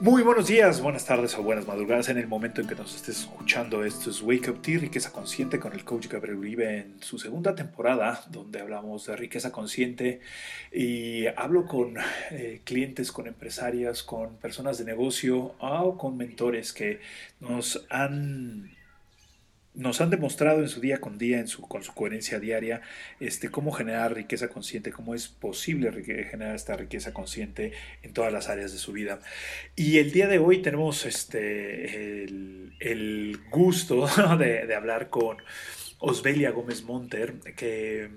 Muy buenos días, buenas tardes o buenas madrugadas en el momento en que nos estés escuchando. Esto es Wake Up Tea, Riqueza Consciente con el coach Gabriel Uribe en su segunda temporada, donde hablamos de riqueza consciente y hablo con eh, clientes, con empresarias, con personas de negocio o con mentores que nos han nos han demostrado en su día con día, en su, con su coherencia diaria, este, cómo generar riqueza consciente, cómo es posible generar esta riqueza consciente en todas las áreas de su vida. Y el día de hoy tenemos este, el, gusto de, hablar con Osbelia Gómez Monter, que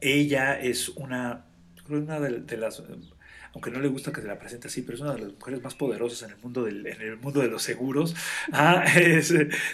ella es una, una de las aunque no le gusta que se la presente así, pero es una de las mujeres más poderosas en el mundo, del, en el mundo de los seguros. Ah,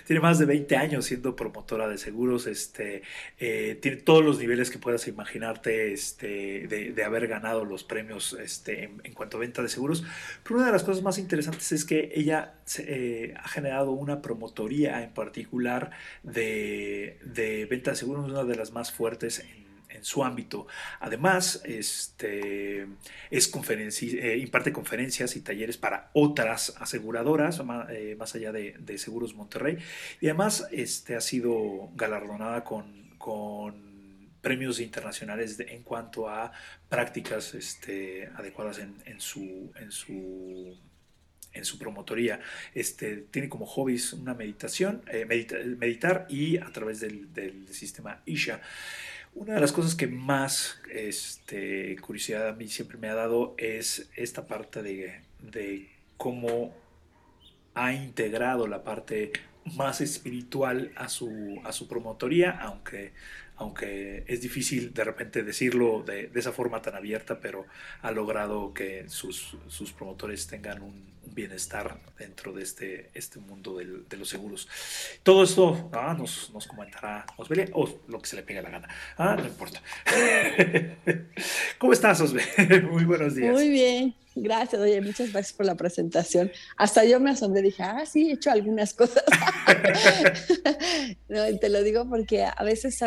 tiene más de 20 años siendo promotora de seguros, este, eh, tiene todos los niveles que puedas imaginarte este, de, haber ganado los premios este, en, cuanto a venta de seguros. Pero una de las cosas más interesantes es que ella eh, ha generado una promotoría en particular de, de venta de seguros, una de las más fuertes en en su ámbito. Además, este, es eh, imparte conferencias y talleres para otras aseguradoras, eh, más, allá de, Seguros Monterrey. Y además este, ha sido galardonada con, premios internacionales en cuanto a prácticas este, adecuadas en, su, en su en su promotoría. Este, tiene como hobbies una meditación, eh, meditar y a través del sistema Isha. Una de las cosas que más este, curiosidad a mí siempre me ha dado es esta parte de, cómo ha integrado la parte más espiritual a su, a su promotoría, aunque, aunque es difícil de repente decirlo de, de esa forma tan abierta, pero ha logrado que sus, sus promotores tengan un, bienestar dentro de este, este mundo de los seguros. Todo esto ah, nos, nos, comentará Osbelia, o lo que se le pegue la gana. Ah, no importa. ¿Cómo estás, Osbelia? Muy buenos días. Muy bien. Gracias, oye, muchas gracias por la presentación. Hasta yo me asombré, dije, ah, sí, he hecho algunas cosas. te lo digo porque a veces.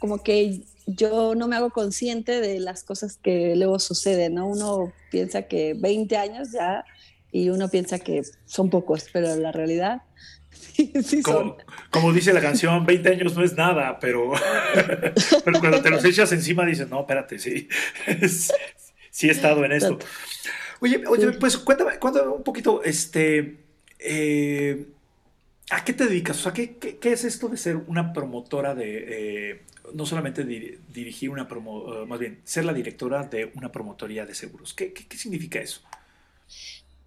Como que yo no me hago consciente de las cosas que luego suceden, ¿no? Uno piensa que 20 años ya y uno piensa que son pocos, pero la realidad sí, como, son. Como dice la canción, 20 años no es nada, pero, pero cuando te los echas encima dices, no, espérate, sí, sí he estado en esto. Oye, oye pues cuéntame, cuéntame un poquito, este, eh, ¿a qué te dedicas? O sea, ¿qué, qué, es esto de ser una promotora de, eh, no solamente dirigir una promo, más bien, ser la directora de una promotoría de seguros? ¿Qué, qué, qué significa eso?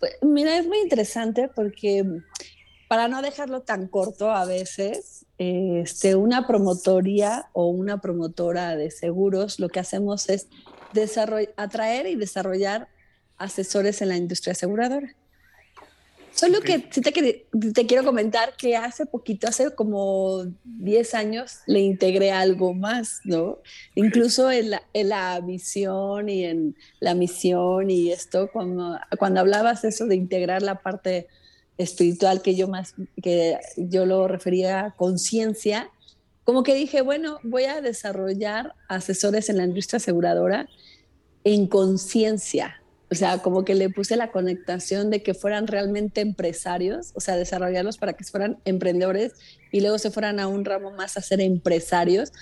Pues, mira, es muy interesante porque para no dejarlo tan corto a veces, este, una promotoría o una promotora de seguros, lo que hacemos es atraer y desarrollar asesores en la industria aseguradora. Solo que sí te, te, quiero comentar que hace poquito, hace como 10 años, le integré algo más, ¿no? Incluso en la, en la visión y en la misión y esto, cuando, cuando hablabas eso de integrar la parte espiritual que yo más, que yo lo refería a conciencia, como que dije, bueno, voy a desarrollar asesores en la industria aseguradora en conciencia, o sea, como que le puse la conectación de que fueran realmente empresarios, o sea, desarrollarlos para que fueran emprendedores y luego se fueran a un ramo más a ser empresarios,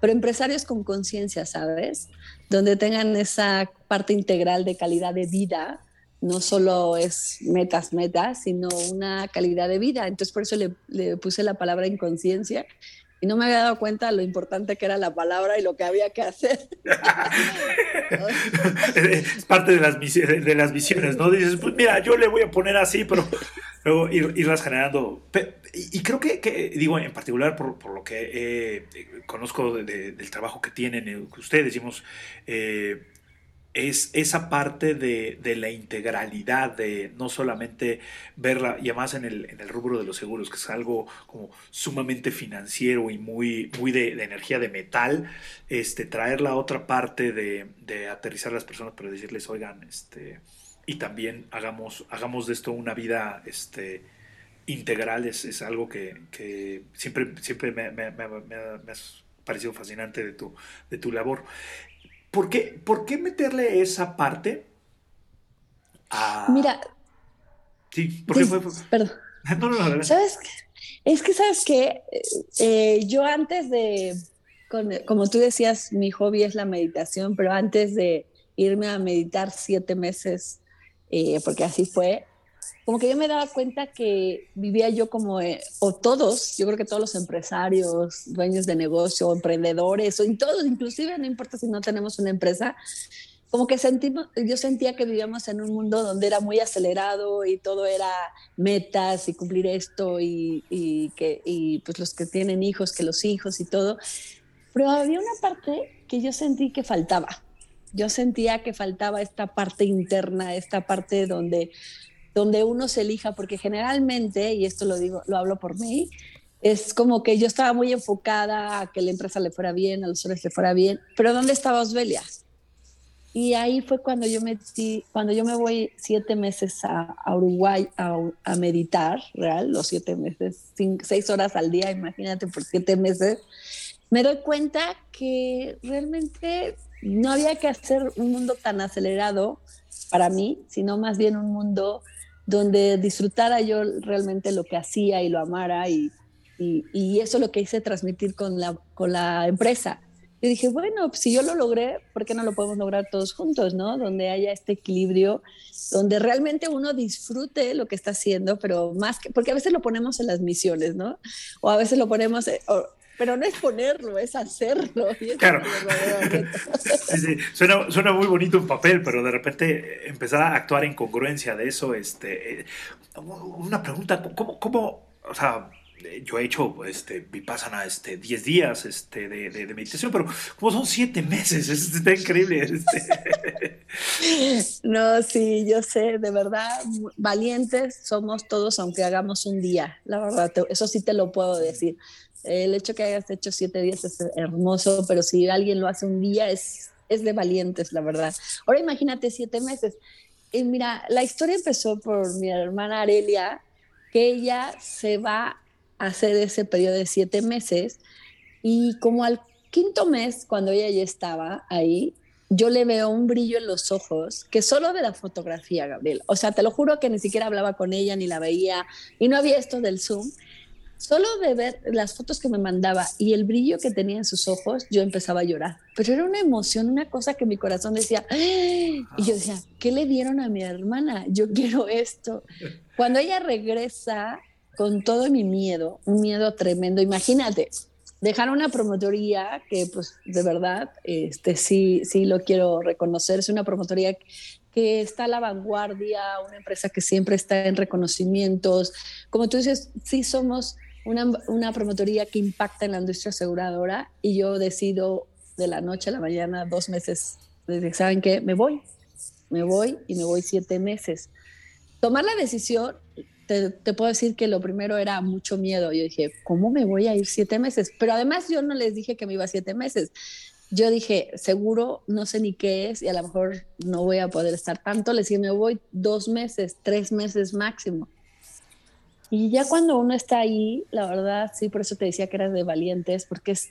pero empresarios con conciencia, ¿sabes? Donde tengan esa parte integral de calidad de vida, no solo es metas, metas, sino una calidad de vida. Entonces, por eso le, puse la palabra inconsciencia y no me había dado cuenta lo importante que era la palabra y lo que había que hacer. es parte de las, de las visiones, ¿no? Dices, pues mira, yo le voy a poner así, pero luego irlas generando. Y creo que, digo, en particular por, lo que conozco del trabajo que tienen eh, ustedes, decimos, eh, es esa parte de, la integralidad, de no solamente verla, y además en el, en el, rubro de los seguros, que es algo como sumamente financiero y muy, muy de, energía de metal, este, traer la otra parte de, aterrizar a las personas para decirles, oigan, este, y también hagamos, hagamos de esto una vida este, integral, es, algo que, siempre, siempre me, me, me, me ha parecido fascinante de tu, de tu labor. ¿Por qué, ¿Por qué meterle esa parte Mira, Sí, porque fue, Perdón. No, no, no, ¿Sabes? Es que, ¿sabes que eh, yo antes de, como tú decías, mi hobby es la meditación, pero antes de irme a meditar siete meses, eh, porque así fue, como que yo me daba cuenta que vivía yo como, eh, o todos, yo creo que todos los empresarios, dueños de negocio, emprendedores, o todos, inclusive no importa si no tenemos una empresa, como que sentimos, yo sentía que vivíamos en un mundo donde era muy acelerado y todo era metas y cumplir esto y, y que, y pues los que tienen hijos, que los hijos y todo. Pero había una parte que yo sentí que faltaba. Yo sentía que faltaba esta parte interna, esta parte donde, donde uno se elija, porque generalmente, y esto lo digo, lo hablo por mí, es como que yo estaba muy enfocada a que la empresa le fuera bien, a los hombres le fuera bien, pero ¿dónde estaba Osvelia? Y ahí fue cuando yo me, cuando yo me voy siete meses a, Uruguay a, meditar, real, los siete meses, seis horas al día, imagínate por siete meses, me doy cuenta que realmente no había que hacer un mundo tan acelerado para mí, sino más bien un mundo donde disfrutara yo realmente lo que hacía y lo amara y, y, eso es lo que hice transmitir con la, con la empresa yo dije, bueno, si yo lo logré, ¿por qué no lo podemos lograr todos juntos, no? Donde haya este equilibrio, donde realmente uno disfrute lo que está haciendo, pero más que, porque a veces lo ponemos en las misiones, ¿no? O a veces lo ponemos, eh, pero no es ponerlo, es hacerlo. claro. Suena, suena, muy bonito un papel, pero de repente empezar a actuar en congruencia de eso, este, eh, una pregunta, ¿cómo, cómo, o sea, yo he hecho este, Vipassana este, 10 días este, de, de, meditación, pero como son 7 meses, es, está increíble. Este. No, sí, yo sé, de verdad, valientes somos todos aunque hagamos un día, la verdad, eso sí te lo puedo decir. El hecho que hayas hecho 7 días es hermoso, pero si alguien lo hace un día es, es de valientes, la verdad. Ahora imagínate 7 meses. Y mira, la historia empezó por mi hermana Arelia, que ella se va hacer ese periodo de siete meses y como al quinto mes, cuando ella ya estaba ahí, yo le veo un brillo en los ojos que solo de la fotografía, Gabriel. O sea, te lo juro que ni siquiera hablaba con ella ni la veía y no había esto del Zoom. Solo de ver las fotos que me mandaba y el brillo que tenía en sus ojos, yo empezaba a llorar. Pero era una emoción, una cosa que mi corazón decía, ¡Ah!". y yo decía, ¿qué le dieron a mi hermana? Yo quiero esto. Cuando ella regresa, con todo mi miedo, un miedo tremendo. Imagínate, dejar una promotoría que pues de verdad, este, sí, sí lo quiero reconocer, es una promotoría que está a la vanguardia, una empresa que siempre está en reconocimientos. Como tú dices, sí somos una, una promotoría que impacta en la industria aseguradora y yo decido de la noche a la mañana, dos meses, ¿saben qué? Me voy, me voy y me voy siete meses. Tomar la decisión te, puedo decir que lo primero era mucho miedo. Yo dije, ¿cómo me voy a ir siete meses? Pero además yo no les dije que me iba siete meses. Yo dije, seguro, no sé ni qué es y a lo mejor no voy a poder estar tanto. Les dije, me voy dos meses, tres meses máximo. Y ya cuando uno está ahí, la verdad, sí, por eso te decía que eras de valientes, porque es,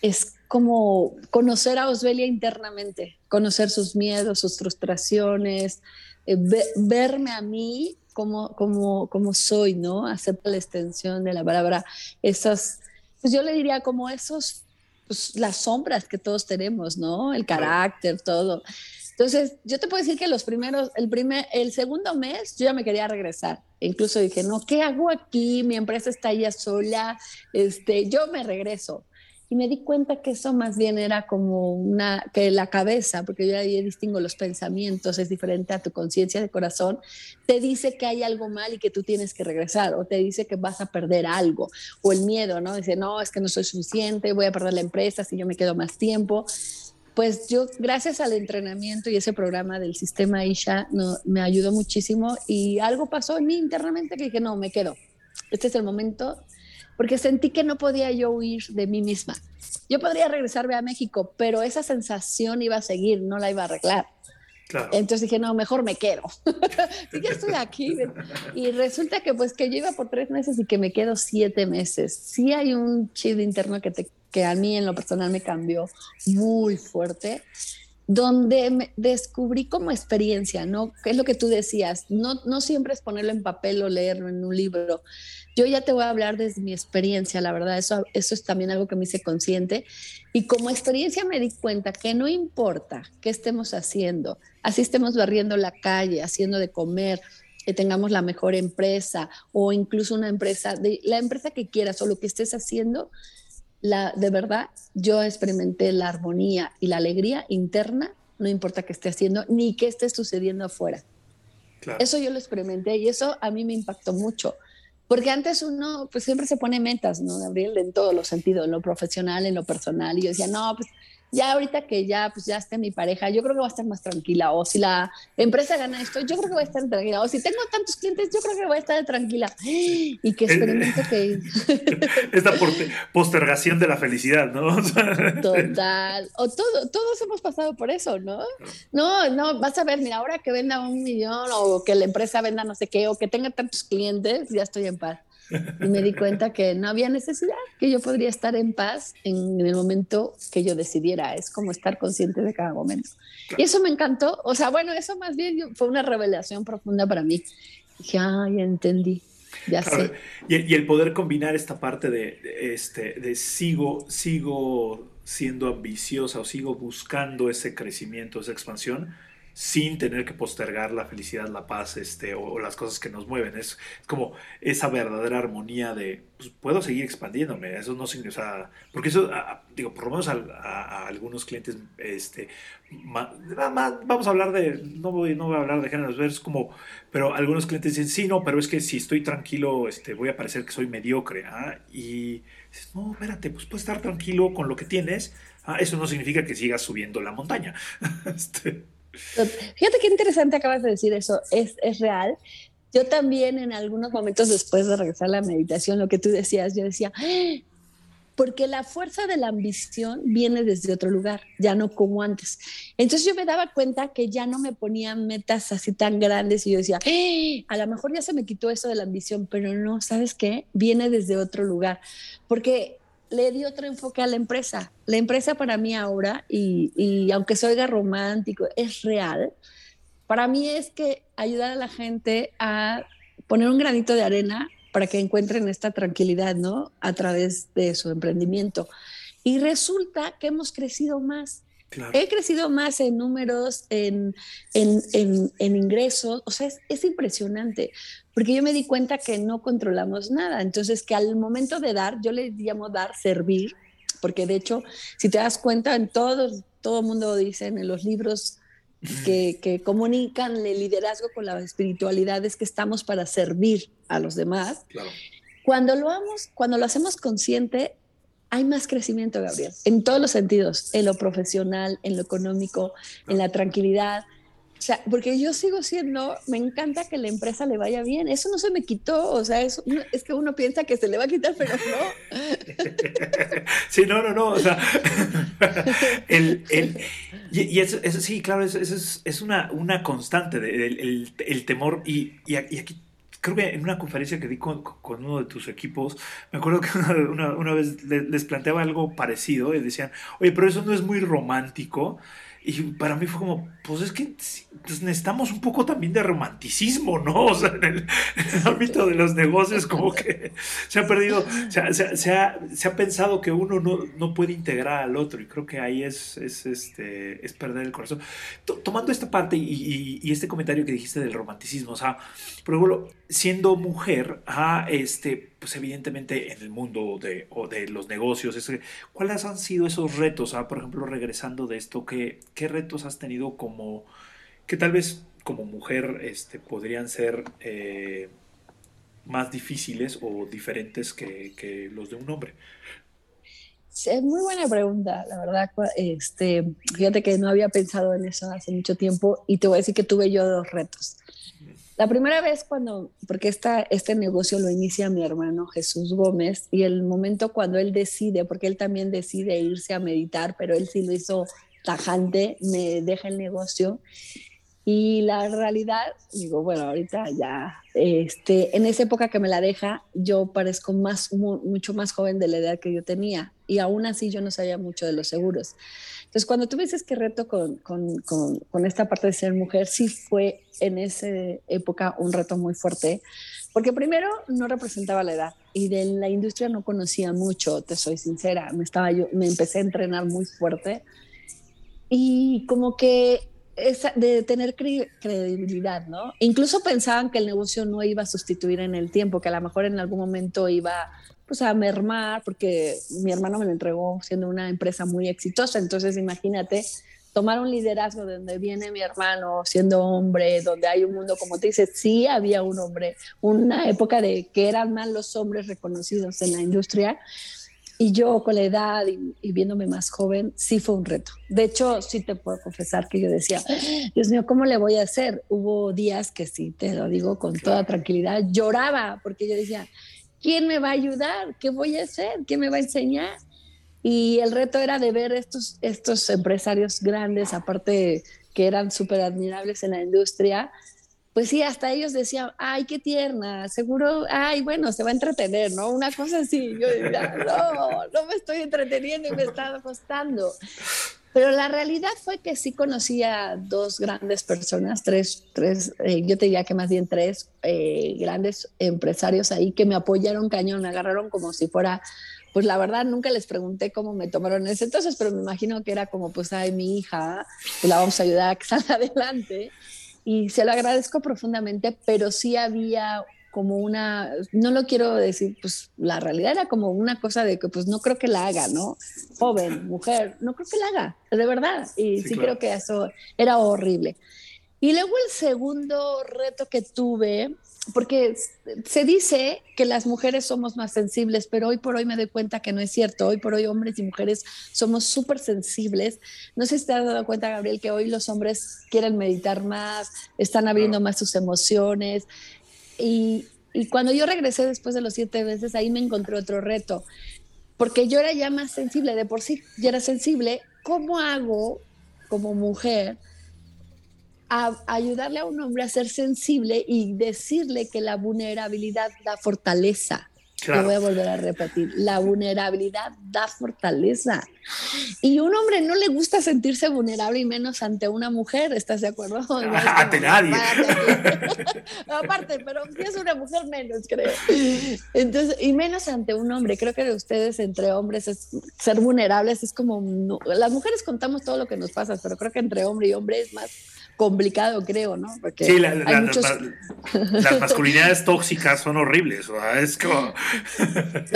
es como conocer a Osbelia internamente, conocer sus miedos, sus frustraciones, eh, verme a mí como, como, como soy, ¿no? Acepta la extensión de la palabra, esas, pues yo le diría como esos, pues las sombras que todos tenemos, ¿no? El carácter, todo. Entonces, yo te puedo decir que los primeros, el primer, el segundo mes, yo ya me quería regresar. Incluso dije, no, ¿qué hago aquí? Mi empresa está ya sola, este, yo me regreso y me di cuenta que eso más bien era como una, que la cabeza, porque yo ahí distingo los pensamientos, es diferente a tu conciencia de corazón, te dice que hay algo mal y que tú tienes que regresar, o te dice que vas a perder algo, o el miedo, ¿no? Dice, no, es que no soy suficiente, voy a perder la empresa si yo me quedo más tiempo. Pues yo, gracias al entrenamiento y ese programa del sistema Isha, no, me ayudó muchísimo y algo pasó en mí internamente que dije, no, me quedo. Este es el momento porque sentí que no podía yo huir de mí misma. Yo podría regresarme a México, pero esa sensación iba a seguir, no la iba a arreglar. Entonces dije, no, mejor me quedo. y ya estoy aquí. Y resulta que pues que yo iba por tres meses y que me quedo siete meses. Sí hay un chip interno que, te, que a mí en lo personal me cambió muy fuerte donde descubrí como experiencia, ¿no? ¿Qué es lo que tú decías? No, no siempre es ponerlo en papel o leerlo en un libro. Yo ya te voy a hablar desde mi experiencia, la verdad, eso, eso es también algo que me hice consciente. Y como experiencia me di cuenta que no importa qué estemos haciendo, así estemos barriendo la calle, haciendo de comer, que tengamos la mejor empresa o incluso una empresa, de, la empresa que quieras o lo que estés haciendo, la, de verdad, yo experimenté la armonía y la alegría interna, no importa qué esté haciendo ni qué esté sucediendo afuera. Eso yo lo experimenté y eso a mí me impactó mucho. Porque antes uno pues siempre se pone metas, ¿no, Gabriel? En todos los sentidos, en lo profesional, en lo personal. Y yo decía, no, pues ya ahorita que ya, pues ya esté mi pareja, yo creo que va a estar más tranquila. O si la empresa gana esto, yo creo que va a estar tranquila. O si tengo tantos clientes, yo creo que voy a estar tranquila. Y que experimento que... Esta postergación de la felicidad, ¿no? Total. O todo, todos hemos pasado por eso, ¿no? No, no, vas a ver, mira, ahora que venda un millón o que la empresa venda no sé qué o que tenga tantos clientes, ya estoy en paz. Y me di cuenta que no había necesidad, que yo podría estar en paz en el momento que yo decidiera. Es como estar consciente de cada momento. Y eso me encantó. O sea, bueno, eso más bien fue una revelación profunda para mí. Dije, ah, ya entendí. Ya sé. Y, el poder combinar esta parte de, este, de sigo, sigo siendo ambiciosa o sigo buscando ese crecimiento, esa expansión, sin tener que postergar la felicidad, la paz este, o, las cosas que nos mueven. Es, como esa verdadera armonía de, pues, puedo seguir expandiéndome. Eso no significa, porque eso, digo, por lo menos a, algunos clientes, este, vamos a hablar de, no voy, no voy a hablar de géneros, es como, pero algunos clientes dicen, sí, no, pero es que si estoy tranquilo, este, voy a parecer que soy mediocre. ¿ah? Y dices, no, espérate, pues puedes estar tranquilo con lo que tienes. Ah, eso no significa que sigas subiendo la montaña. este, Fíjate qué interesante acabas de decir eso, es, es real. Yo también en algunos momentos después de regresar a la meditación, lo que tú decías, yo decía, ¡Ah! porque la fuerza de la ambición viene desde otro lugar, ya no como antes. Entonces yo me daba cuenta que ya no me ponía metas así tan grandes y yo decía, ¡Ah! a lo mejor ya se me quitó eso de la ambición, pero no, ¿sabes qué? Viene desde otro lugar, porque le di otro enfoque a la empresa. La empresa para mí ahora, y, y aunque soy romántico, es real. Para mí es que ayudar a la gente a poner un granito de arena para que encuentren esta tranquilidad, ¿no? A través de su emprendimiento. Y resulta que hemos crecido más. He crecido más en números, en, en, en, ingresos, o sea, es, es, impresionante, porque yo me di cuenta que no controlamos nada, entonces que al momento de dar, yo le llamo dar, servir, porque de hecho, si te das cuenta, en todo el mundo dicen en los libros que, que, comunican el liderazgo con la espiritualidad es que estamos para servir a los demás. Cuando lo, vamos, cuando lo hacemos consciente, hay más crecimiento, Gabriel, en todos los sentidos, en lo profesional, en lo económico, en la tranquilidad. O sea, porque yo sigo siendo, me encanta que la empresa le vaya bien. Eso no se me quitó. O sea, es, es que uno piensa que se le va a quitar, pero no. Sí, no, no, no. O sea, el, el, y, eso, eso, sí, claro, eso, es, es, una, una constante, de, el, el, temor. Y, y aquí creo que en una conferencia que di con, con, uno de tus equipos, me acuerdo que una, una vez les, planteaba algo parecido y decían, oye, pero eso no es muy romántico. Y para mí fue como, pues es que pues necesitamos un poco también de romanticismo, ¿no? O sea, en el, ámbito de los negocios como que se ha perdido, se, se, se, ha, se ha, pensado que uno no, no, puede integrar al otro y creo que ahí es, es, este, es perder el corazón. tomando esta parte y, y, este comentario que dijiste del romanticismo, o sea, por ejemplo, siendo mujer, este, pues evidentemente en el mundo de, o de los negocios, ¿cuáles han sido esos retos? Ah, por ejemplo, regresando de esto, ¿qué, ¿qué retos has tenido como, que tal vez como mujer este, podrían ser eh, más difíciles o diferentes que, que, los de un hombre? Es muy buena pregunta, la verdad. Este, fíjate que no había pensado en eso hace mucho tiempo y te voy a decir que tuve yo dos retos. La primera vez cuando, porque este negocio lo inicia mi hermano Jesús Gómez y el momento cuando él decide, porque él también decide irse a meditar, pero él sí lo hizo tajante, me deja el negocio. Y la realidad, digo, bueno, ahorita ya, este, en esa época que me la deja, yo parezco más, mucho más joven de la edad que yo tenía y aún así yo no sabía mucho de los seguros. Entonces, cuando tú dices que reto con, con, con, con, esta parte de ser mujer, sí fue en esa época un reto muy fuerte, porque primero no representaba la edad y de la industria no conocía mucho, te soy sincera, me, estaba yo, me empecé a entrenar muy fuerte y como que esa, de tener credibilidad, ¿no? Incluso pensaban que el negocio no iba a sustituir en el tiempo, que a lo mejor en algún momento iba pues a mermar, porque mi hermano me lo entregó siendo una empresa muy exitosa, entonces imagínate tomar un liderazgo de donde viene mi hermano siendo hombre, donde hay un mundo, como te dices, sí había un hombre, una época de que eran más los hombres reconocidos en la industria, y yo con la edad y, viéndome más joven, sí fue un reto. De hecho, sí te puedo confesar que yo decía, Dios mío, ¿cómo le voy a hacer? Hubo días que sí, te lo digo con toda tranquilidad, lloraba porque yo decía, ¿quién me va a ayudar? ¿Qué voy a hacer? ¿Quién me va a enseñar? Y el reto era de ver estos, estos empresarios grandes, aparte que eran súper admirables en la industria, pues sí, hasta ellos decían, ay, qué tierna, seguro, ay, bueno, se va a entretener, ¿no? Una cosa así. Yo decía, no, no me estoy entreteniendo y me está costando. Pero la realidad fue que sí conocía dos grandes personas, tres, tres eh, yo te diría que más bien tres eh, grandes empresarios ahí que me apoyaron cañón, me agarraron como si fuera, pues la verdad nunca les pregunté cómo me tomaron ese entonces, pero me imagino que era como, pues, ay, mi hija, pues la vamos a ayudar a que salga adelante y se lo agradezco profundamente, pero sí había como una, no lo quiero decir, pues la realidad era como una cosa de que pues no creo que la haga, ¿no? Joven, mujer, no creo que la haga, de verdad. Y sí, creo que eso era horrible. Y luego el segundo reto que tuve porque se dice que las mujeres somos más sensibles, pero hoy por hoy me doy cuenta que no es cierto. Hoy por hoy hombres y mujeres somos súper sensibles. No sé si te has dado cuenta, Gabriel, que hoy los hombres quieren meditar más, están abriendo más sus emociones. Y, y cuando yo regresé después de los siete veces, ahí me encontré otro reto, porque yo era ya más sensible, de por sí ya era sensible. ¿Cómo hago como mujer? A ayudarle a un hombre a ser sensible y decirle que la vulnerabilidad da fortaleza. Lo voy a volver a repetir. La vulnerabilidad da fortaleza. Y un hombre no le gusta sentirse vulnerable y menos ante una mujer, ¿estás de acuerdo? ante nadie. Aparte, pero si es una mujer menos, creo. Entonces, y menos ante un hombre. Creo que de ustedes entre hombres es, ser vulnerables es como... las mujeres contamos todo lo que nos pasa, pero creo que entre hombre y hombre es más complicado, creo, ¿no? Porque sí, las masculinidades tóxicas son horribles, o sea, es como...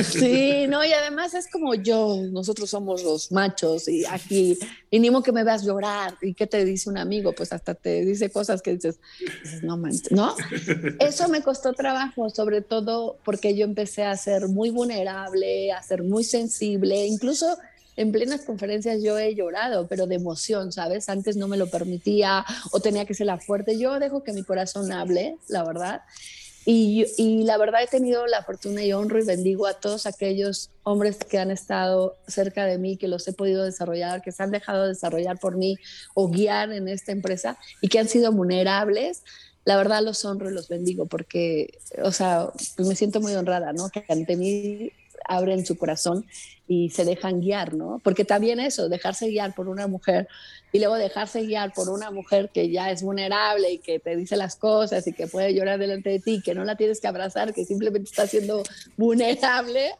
sí, no, y además es como yo, nosotros somos los machos y aquí, vinimos que me veas llorar, ¿y qué te dice un amigo? Pues hasta te dice cosas que dices, no manches, ¿no? Eso me costó trabajo, sobre todo porque yo empecé a ser muy vulnerable, a ser muy sensible, incluso en plenas conferencias yo he llorado, pero de emoción, ¿sabes? Antes no me lo permitía o tenía que ser la fuerte. Yo dejo que mi corazón hable, la verdad. Y, y, la verdad he tenido la fortuna y honro y bendigo a todos aquellos hombres que han estado cerca de mí, que los he podido desarrollar, que se han dejado desarrollar por mí o guiar en esta empresa y que han sido vulnerables. La verdad los honro y los bendigo porque, o sea, me siento muy honrada, ¿no? Que ante mí abren su corazón y se dejan guiar, ¿no? Porque también eso, dejarse guiar por una mujer y luego dejarse guiar por una mujer que ya es vulnerable y que te dice las cosas y que puede llorar delante de ti, que no la tienes que abrazar, que simplemente está siendo vulnerable.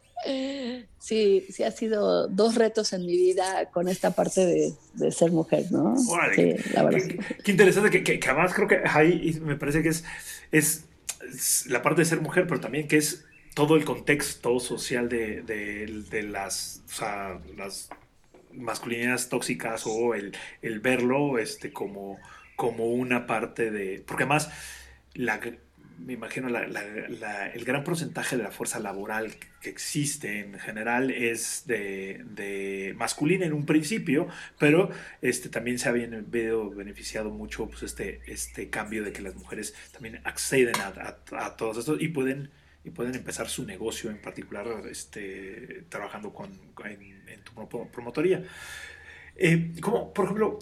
Sí, sí ha sido dos retos en mi vida con esta parte de, ser mujer, ¿no? sí, la verdad. Qué, interesante, que, que, además creo que ahí me parece que es, es la parte de ser mujer, pero también que es todo el contexto social de, de, las, las masculinidades tóxicas o el, el, verlo este, como, como una parte de... Porque además, la, me imagino, la, la, el gran porcentaje de la fuerza laboral que existe en general es de, de masculina en un principio, pero este, también se ha beneficiado mucho pues, este, este cambio de que las mujeres también acceden a, a, a todos estos y pueden y pueden empezar su negocio en particular este, trabajando con, en, tu promotoría. Eh, como, por ejemplo,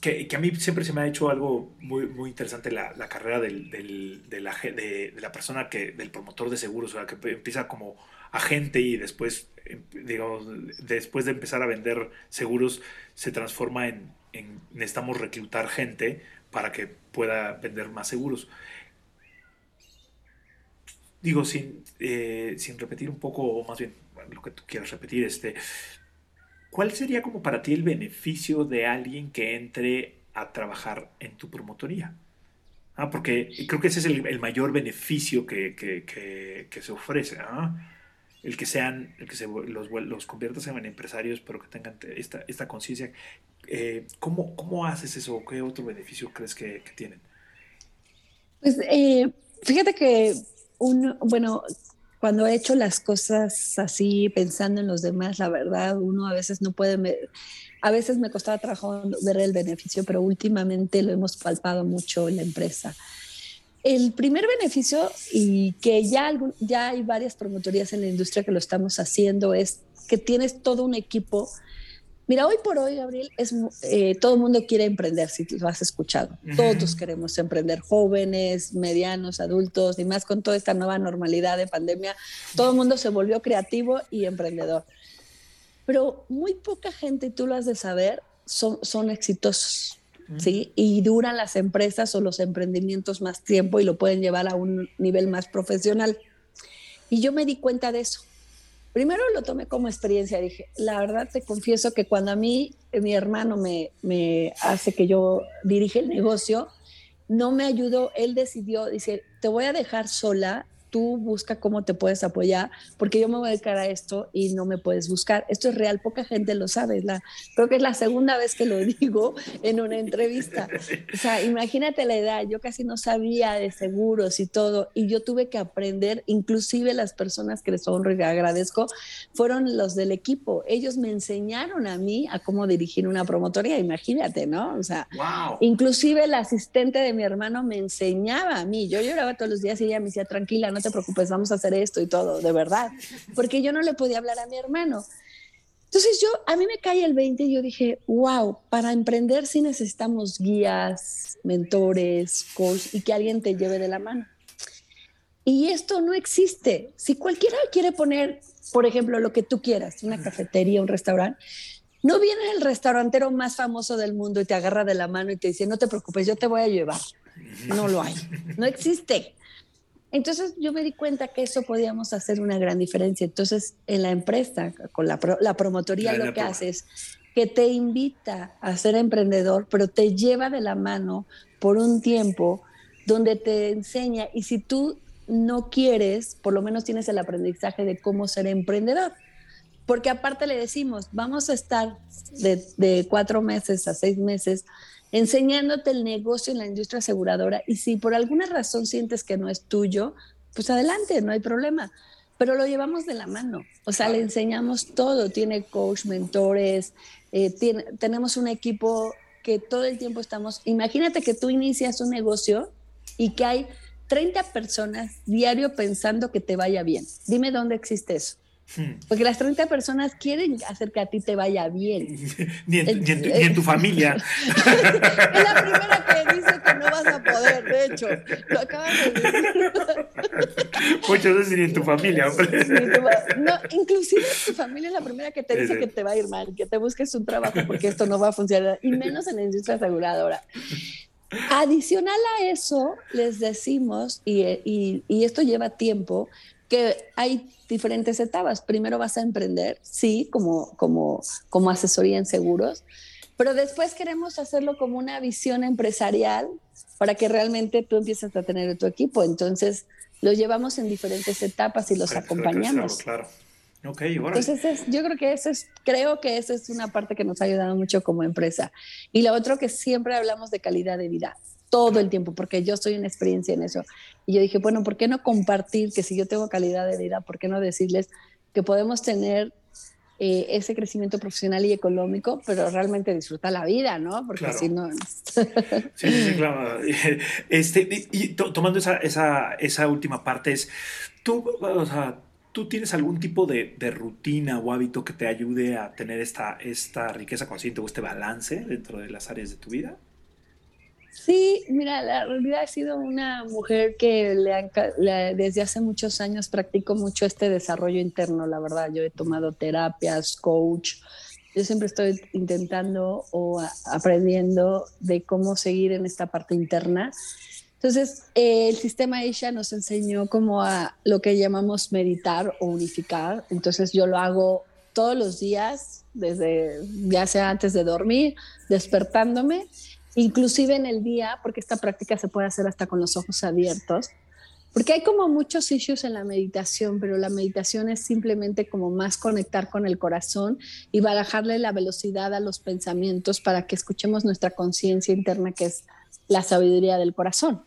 que, a mí siempre se me ha hecho algo muy, muy interesante la, carrera del, de, la, persona que, del promotor de seguros, o sea, que empieza como agente y después, em, digamos, después de empezar a vender seguros, se transforma en, en necesitamos reclutar gente para que pueda vender más seguros. Digo, sin, eh, sin repetir un poco, o más bien lo que tú quieras repetir, este, ¿cuál sería como para ti el beneficio de alguien que entre a trabajar en tu promotoría? Ah, porque creo que ese es el, mayor beneficio que, que, se ofrece. ¿ah? El que sean, el que se, los, los conviertas en empresarios, pero que tengan esta, esta conciencia. Eh, ¿cómo, ¿Cómo haces eso? ¿Qué otro beneficio crees que, tienen? Pues eh, fíjate que uno, bueno, cuando he hecho las cosas así, pensando en los demás, la verdad, uno a veces no puede, a veces me costaba trabajo ver el beneficio, pero últimamente lo hemos palpado mucho en la empresa. El primer beneficio, y que ya, ya hay varias promotorías en la industria que lo estamos haciendo, es que tienes todo un equipo Mira, hoy por hoy, Gabriel, es, eh, todo el mundo quiere emprender, si lo has escuchado. Todos queremos emprender, jóvenes, medianos, adultos, y más con toda esta nueva normalidad de pandemia. Todo el mundo se volvió creativo y emprendedor. Pero muy poca gente, tú lo has de saber, son, son exitosos. ¿Sí? Y duran las empresas o los emprendimientos más tiempo y lo pueden llevar a un nivel más profesional. Y yo me di cuenta de eso primero lo tomé como experiencia. Dije, la verdad te confieso que cuando a mí eh, mi hermano me, me hace que yo dirige el negocio, no me ayudó. Él decidió, dice, te voy a dejar sola tú busca cómo te puedes apoyar, porque yo me voy a dedicar a esto y no me puedes buscar. Esto es real, poca gente lo sabe. La, creo que es la segunda vez que lo digo en una entrevista. O sea, imagínate la edad, yo casi no sabía de seguros y todo, y yo tuve que aprender, inclusive las personas que les honro y agradezco, fueron los del equipo. Ellos me enseñaron a mí a cómo dirigir una promotoría, imagínate, ¿no? O sea, inclusive el asistente de mi hermano me enseñaba a mí. Yo lloraba todos los días y ella me decía, tranquila, no te preocupes, vamos a hacer esto y todo, de verdad, porque yo no le podía hablar a mi hermano. Entonces yo, a mí me cae el 20 y yo dije, wow, para emprender sí necesitamos guías, mentores, coach y que alguien te lleve de la mano. Y esto no existe. Si cualquiera quiere poner, por ejemplo, lo que tú quieras, una cafetería, un restaurante, no viene el restaurantero más famoso del mundo y te agarra de la mano y te dice, no te preocupes, yo te voy a llevar. No lo hay, no existe. Entonces yo me di cuenta que eso podíamos hacer una gran diferencia. Entonces en la empresa, con la, promotoría, lo que hace es que te invita a ser emprendedor, pero te lleva de la mano por un tiempo donde te enseña y si tú no quieres, por lo menos tienes el aprendizaje de cómo ser emprendedor. Porque aparte le decimos, vamos a estar de, de cuatro meses a seis meses enseñándote el negocio en la industria aseguradora y si por alguna razón sientes que no es tuyo, pues adelante, no hay problema. Pero lo llevamos de la mano, o sea, le enseñamos todo, tiene coach, mentores, eh, tiene, tenemos un equipo que todo el tiempo estamos, imagínate que tú inicias un negocio y que hay 30 personas diario pensando que te vaya bien. Dime dónde existe eso. Hmm. Porque las 30 personas quieren hacer que a ti te vaya bien. ni, en, tu, familia. es la primera que dice que no vas a poder, de hecho. Lo acabas de decir. Muchas veces ni en tu familia, hombre. no, inclusive tu familia es la primera que te dice que te va a ir mal, que te busques un trabajo porque esto no va a funcionar. Y menos en la industria aseguradora. Adicional a eso, les decimos, y, y, y esto lleva tiempo, que hay diferentes etapas. Primero vas a emprender, sí, como, como, como asesoría en seguros, pero después queremos hacerlo como una visión empresarial para que realmente tú empieces a tener tu equipo. Entonces, lo llevamos en diferentes etapas y los acompañamos. Claro, Entonces, yo creo que eso es, creo que esa es una parte que nos ha ayudado mucho como empresa. Y lo otro que siempre hablamos de calidad de vida todo el tiempo, porque yo soy una experiencia en eso. Y yo dije, bueno, ¿por qué no compartir que si yo tengo calidad de vida, ¿por qué no decirles que podemos tener eh, ese crecimiento profesional y económico, pero realmente disfrutar la vida, ¿no? Porque si no... sí, sí, claro. Este, y, tomando esa, esa, esa, última parte, es, tú, o sea, ¿Tú tienes algún tipo de, rutina o hábito que te ayude a tener esta, esta riqueza consciente o este balance dentro de las áreas de tu vida? Sí, mira, la realidad he sido una mujer que desde hace muchos años practico mucho este desarrollo interno, la verdad. Yo he tomado terapias, coach. Yo siempre estoy intentando o aprendiendo de cómo seguir en esta parte interna entonces, eh, el sistema Isha nos enseñó como a lo que llamamos meditar o unificar. Entonces, yo lo hago todos los días, desde ya sea antes de dormir, despertándome, inclusive en el día, porque esta práctica se puede hacer hasta con los ojos abiertos. Porque hay como muchos issues en la meditación, pero la meditación es simplemente como más conectar con el corazón y bajarle la velocidad a los pensamientos para que escuchemos nuestra conciencia interna, que es la sabiduría del corazón,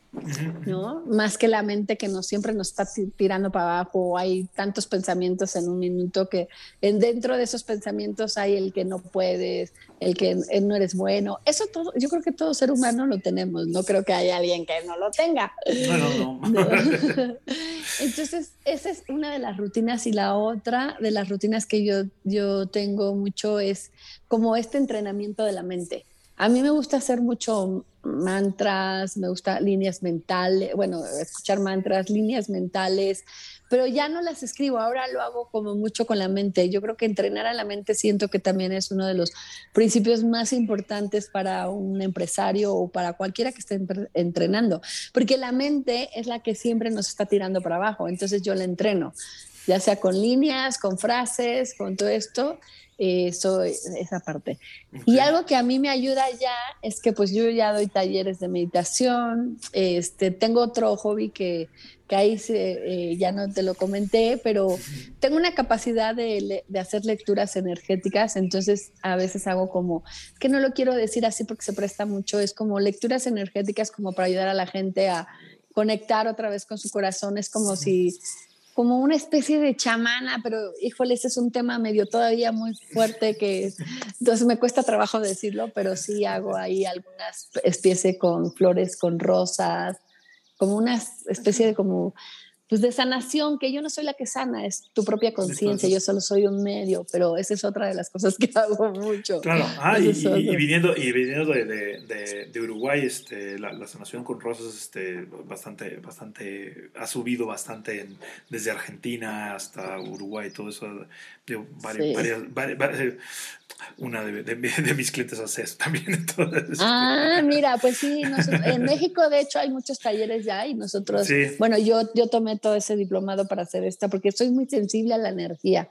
¿no? Más que la mente que no siempre nos está tirando para abajo, hay tantos pensamientos en un minuto que en, dentro de esos pensamientos hay el que no puedes, el que no eres bueno. Eso todo, yo creo que todo ser humano lo tenemos, no creo que haya alguien que no lo tenga. No, no, no. Entonces, esa es una de las rutinas y la otra de las rutinas que yo, yo tengo mucho es como este entrenamiento de la mente. A mí me gusta hacer mucho mantras, me gusta líneas mentales, bueno, escuchar mantras, líneas mentales, pero ya no las escribo, ahora lo hago como mucho con la mente. Yo creo que entrenar a la mente siento que también es uno de los principios más importantes para un empresario o para cualquiera que esté entrenando, porque la mente es la que siempre nos está tirando para abajo, entonces yo la entreno, ya sea con líneas, con frases, con todo esto, eso, esa parte. Y algo que a mí me ayuda ya es que pues yo ya doy talleres de meditación, este, tengo otro hobby que, que ahí se, eh, ya no te lo comenté, pero tengo una capacidad de, de, hacer lecturas energéticas, entonces a veces hago como, que no lo quiero decir así porque se presta mucho, es como lecturas energéticas como para ayudar a la gente a conectar otra vez con su corazón, es como si como una especie de chamana, pero híjole, ese es un tema medio todavía muy fuerte que entonces me cuesta trabajo decirlo, pero sí hago ahí algunas especies con flores, con rosas, como una especie de como pues de sanación, que yo no soy la que sana, es tu propia conciencia, yo solo soy un medio, pero esa es otra de las cosas que hago mucho. Claro, ah, y, viniendo, y viniendo de, de, de, Uruguay, este, la, sanación con rosas este, bastante, bastante, ha subido bastante desde Argentina hasta Uruguay, todo eso, varias, varias, una de, mis clientes hace eso también. Entonces, ah, mira, pues sí, en México de hecho hay muchos talleres ya y nosotros, bueno, yo, yo tomé todo ese diplomado para hacer esta porque soy muy sensible a la energía.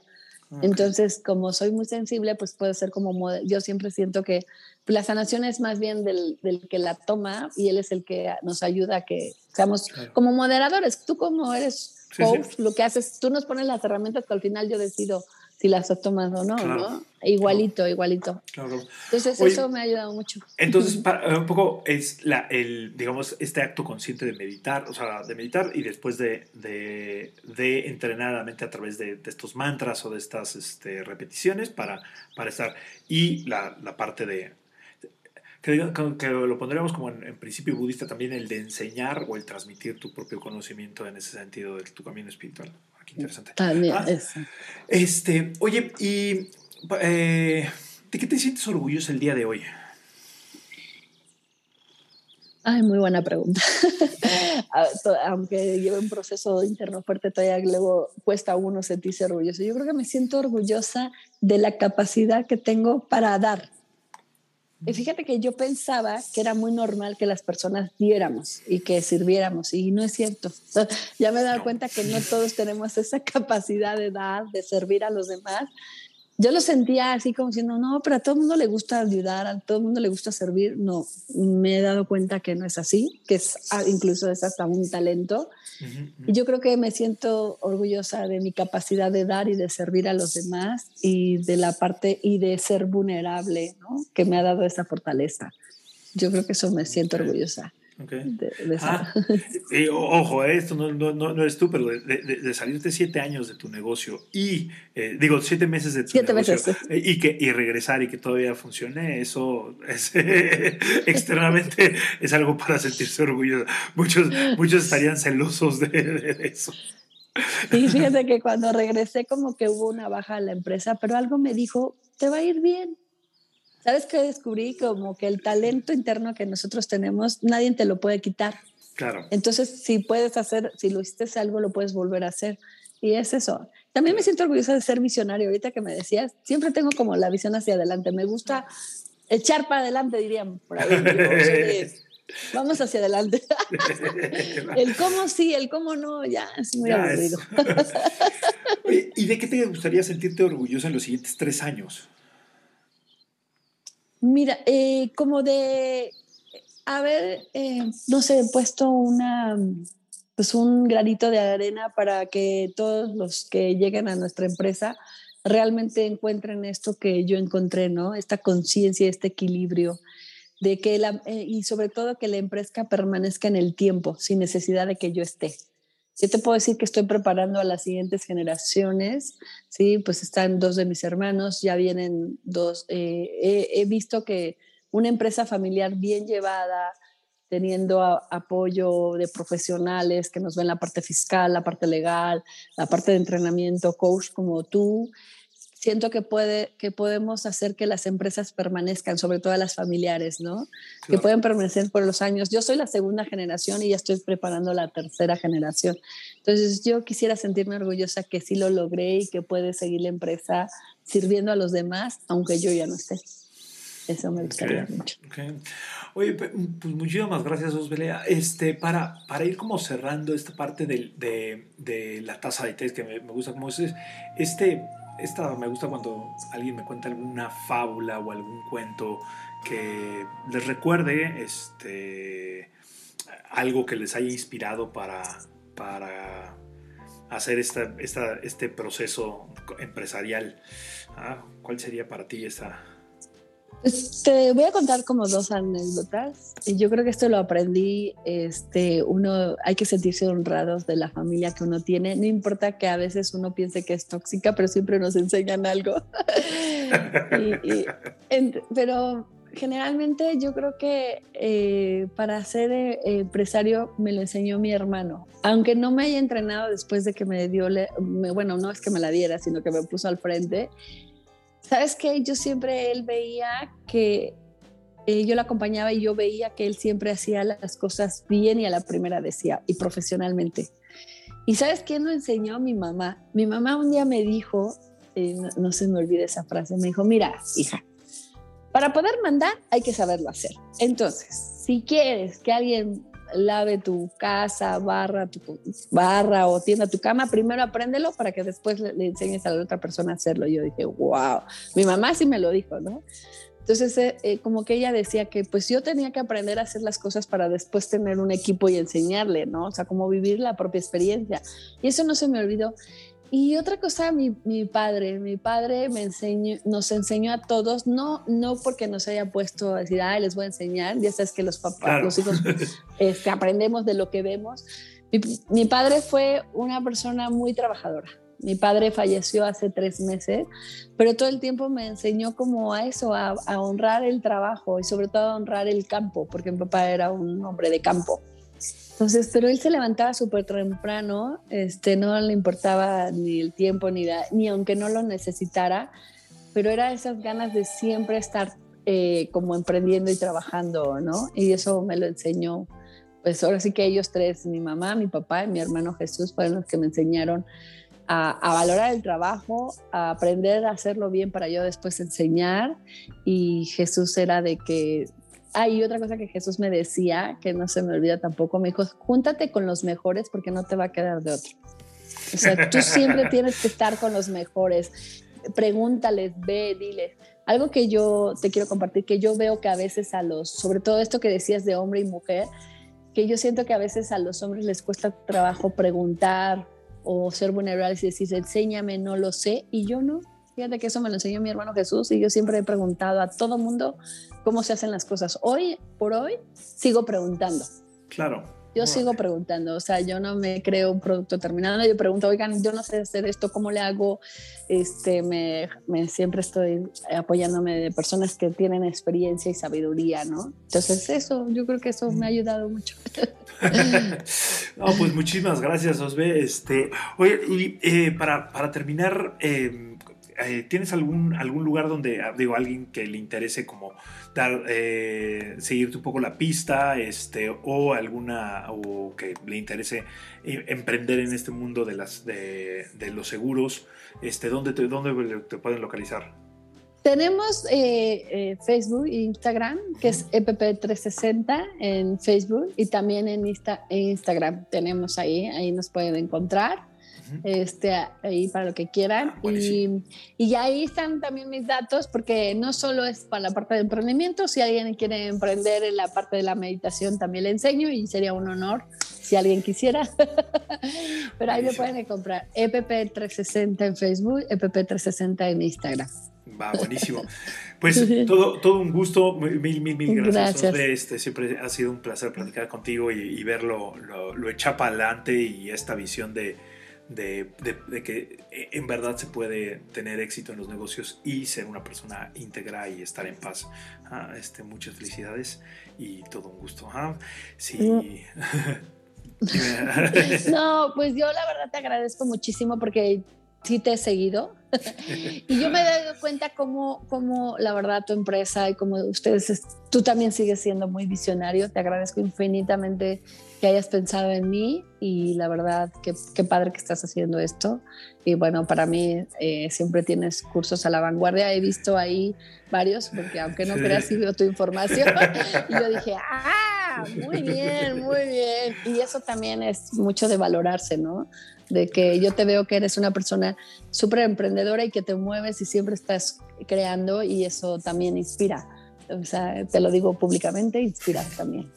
Entonces, como soy muy sensible, pues puede ser como, yo siempre siento que la sanación es más bien del, del, que la toma y él es el que nos ayuda a que seamos como moderadores. Tú como eres coach, lo que haces, tú nos pones las herramientas que al final yo decido si las has tomado o no, ¿no? Igualito, igualito. Claro. Entonces eso me ha ayudado mucho. Entonces, para, un poco es la, el, digamos, este acto consciente de meditar, o sea, de meditar y después de, de, de entrenar la mente a través de, de, estos mantras o de estas este, repeticiones para, para estar. Y la, la parte de, que, que, lo pondríamos como en, principio budista también, el de enseñar o el transmitir tu propio conocimiento en ese sentido de tu camino espiritual interesante. También, ah, Este, oye, y eh, ¿de qué te sientes orgulloso el día de hoy? Ay, muy buena pregunta. Aunque llevo un proceso interno fuerte, todavía luego cuesta a uno sentirse orgulloso. Yo creo que me siento orgullosa de la capacidad que tengo para dar. Y fíjate que yo pensaba que era muy normal que las personas diéramos y que sirviéramos, y no es cierto. ya me he dado cuenta que no todos tenemos esa capacidad de dar, de servir a los demás, yo lo sentía así como diciendo, no, pero a todo el mundo le gusta ayudar, a todo el mundo le gusta servir. No, me he dado cuenta que no es así, que es ah, incluso es hasta un talento. Y yo creo que me siento orgullosa de mi capacidad de dar y de servir a los demás y de la parte y de ser vulnerable, ¿no? Que me ha dado esa fortaleza. Yo creo que eso me siento orgullosa. Okay. Ah, ojo, eh, esto no, no, no, eres tú, pero de, de, salirte siete años de tu negocio y, eh, digo, siete meses de tu siete negocio meses. Eh, y, que, y regresar y que todavía funcione, eso es, externamente es algo para sentirse orgulloso. Muchos, muchos estarían celosos de, eso. Y fíjate que cuando regresé como que hubo una baja en la empresa, pero algo me dijo, te va a ir bien. ¿Sabes qué descubrí? Como que el talento interno que nosotros tenemos, nadie te lo puede quitar. Claro. Entonces, si puedes hacer, si lo hiciste algo, lo puedes volver a hacer. Y es eso. También me siento orgullosa de ser visionario. Ahorita que me decías, siempre tengo como la visión hacia adelante. Me gusta echar para adelante, dirían por ahí. vamos hacia adelante. el cómo sí, el cómo no, ya es muy aburrido. ¿Y de qué te gustaría sentirte orgullosa en los siguientes tres años? Mira, eh, como de haber, eh, no sé, puesto una, pues un granito de arena para que todos los que lleguen a nuestra empresa realmente encuentren esto que yo encontré, ¿no? Esta conciencia, este equilibrio de que la, eh, y sobre todo que la empresa permanezca en el tiempo, sin necesidad de que yo esté. Yo te puedo decir que estoy preparando a las siguientes generaciones, sí, pues están dos de mis hermanos, ya vienen dos, eh, he, visto que una empresa familiar bien llevada, teniendo apoyo de profesionales que nos ven la parte fiscal, la parte legal, la parte de entrenamiento, coach como tú, siento que, puede, que podemos hacer que las empresas permanezcan, sobre todo las familiares, ¿no? Que pueden permanecer por los años. Yo soy la segunda generación y ya estoy preparando la tercera generación. Entonces, yo quisiera sentirme orgullosa que sí lo logré y que puede seguir la empresa sirviendo a los demás, aunque yo ya no esté. Eso me gustaría mucho. Oye, pues muchísimas gracias, Osbelea. Este, para, para ir como cerrando esta parte de, de, de la taza de té, que me, me gusta como es, este, esta me gusta cuando alguien me cuenta alguna fábula o algún cuento que les recuerde este, algo que les haya inspirado para, para hacer esta, este proceso empresarial. Ah, ¿Cuál sería para ti pues, te voy a contar como dos anécdotas. Yo creo que esto lo aprendí. Este, uno hay que sentirse honrados de la familia que uno tiene. No importa que a veces uno piense que es tóxica, pero siempre nos enseñan algo. pero generalmente yo creo que eh, para ser eh, empresario me lo enseñó mi hermano. Aunque no me haya entrenado después de que me dio, bueno, no es que me la diera, sino que me puso al frente ¿Sabes qué? Yo siempre él veía que eh, yo lo acompañaba y yo veía que él siempre hacía las cosas bien y a la primera decía, y profesionalmente. ¿Y sabes quién lo enseñó? Mi mamá. Mi mamá un día me dijo, eh, no, se me olvide esa frase, me dijo, mira, hija, para poder mandar hay que saberlo hacer. Entonces, si quieres que alguien lave tu casa, barra, tu, barra o tienda tu cama, primero apréndelo para que después le, enseñes a la otra persona a hacerlo. Yo dije, wow, mi mamá sí me lo dijo, ¿no? Entonces, eh, eh, como que ella decía que pues yo tenía que aprender a hacer las cosas para después tener un equipo y enseñarle, ¿no? O sea, como vivir la propia experiencia. Y eso no se me olvidó. Y otra cosa, mi, mi, padre, mi padre me enseñó, nos enseñó a todos, no, no porque nos haya puesto a decir, ay, les voy a enseñar, ya sabes que los papás, los hijos, este, aprendemos de lo que vemos. Mi, mi, padre fue una persona muy trabajadora. Mi padre falleció hace tres meses, pero todo el tiempo me enseñó como a eso, a, a honrar el trabajo y sobre todo a honrar el campo, porque mi papá era un hombre de campo. Entonces, pero él se levantaba súper temprano, este, no le importaba ni el tiempo, ni, ni aunque no lo necesitara, pero era esas ganas de siempre estar eh, como emprendiendo y trabajando, ¿no? Y eso me lo enseñó, pues ahora sí que ellos tres, mi mamá, mi papá y mi hermano Jesús, fueron los que me enseñaron a, a, valorar el trabajo, a aprender a hacerlo bien para yo después enseñar. Y Jesús era de que Ah, y otra cosa que Jesús me decía, que no se me olvida tampoco, me dijo, júntate con los mejores porque no te va a quedar de otro. O sea, tú siempre tienes que estar con los mejores. Pregúntales, ve, diles. Algo que yo te quiero compartir, que yo veo que a veces a los, sobre todo esto que decías de hombre y mujer, que yo siento que a veces a los hombres les cuesta trabajo preguntar o ser vulnerables y decir, enséñame, no lo sé, y yo no. Fíjate que eso me lo enseñó mi hermano Jesús y yo siempre he preguntado a todo mundo cómo se hacen las cosas. Hoy por hoy sigo preguntando. Claro. Yo sigo preguntando, o sea, yo no me creo un producto terminado, yo pregunto, oigan, yo no sé hacer esto, ¿cómo le hago? Este, me, me siempre estoy apoyándome de personas que tienen experiencia y sabiduría, ¿no? Entonces eso, yo creo que eso me ha ayudado mucho. no, pues muchísimas gracias, Osbe. Este, oye, y eh, para, para, terminar, eh, eh, ¿tienes algún, algún lugar donde, ah, digo, alguien que le interese como dar, eh, seguirte un poco la pista, este, o alguna, o que le interese eh, emprender en este mundo de, las, de, los seguros, este, ¿dónde, te, ¿dónde te pueden localizar? Tenemos Facebook e Instagram, que es EPP360 en Facebook y también en, en Instagram. Tenemos ahí, ahí nos pueden encontrar este, ahí para lo que quieran. Ah, y, y, ahí están también mis datos, porque no solo es para la parte de emprendimiento, si alguien quiere emprender en la parte de la meditación, también le enseño y sería un honor si alguien quisiera. Pero ahí me pueden comprar EPP360 en Facebook, EPP360 en Instagram. Va, buenísimo. Pues todo, todo un gusto, mil, mil, mil gracias. Este, siempre ha sido un placer platicar contigo y, y verlo lo, lo para adelante y esta visión de, de, que eh, en verdad se puede tener éxito en los negocios y ser una persona íntegra y estar en paz. Ah, este, muchas felicidades y todo un gusto. Ah, sí. Mm. no, pues yo la verdad te agradezco muchísimo porque sí te he seguido y yo me he dado cuenta cómo, cómo la verdad tu empresa y como ustedes, tú también sigues siendo muy visionario. Te agradezco infinitamente que hayas pensado en mí y la verdad, qué, qué padre que estás haciendo esto. Y bueno, para mí eh, siempre tienes cursos a la vanguardia. He visto ahí varios, porque aunque no creas, sí veo tu información. y yo dije, ah, muy bien, muy bien. Y eso también es mucho de valorarse, ¿no? De que yo te veo que eres una persona súper emprendedora y que te mueves y siempre estás creando y eso también inspira o sea, te lo digo públicamente, inspirar también.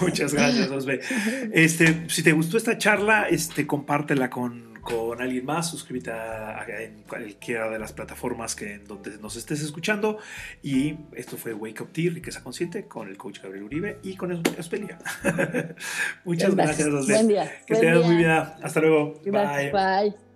Muchas gracias, Osbe. Este, si te gustó esta charla, este, compártela con, con alguien más, suscríbete a, en cualquiera de las plataformas que, en donde nos estés escuchando. Y esto fue Wake Up Tea, Riqueza Consciente, con el coach Gabriel Uribe y con Osbelia. Muchas gracias, Osbe. Buen día. Que tengas muy bien. Hasta luego. Bye. Bye.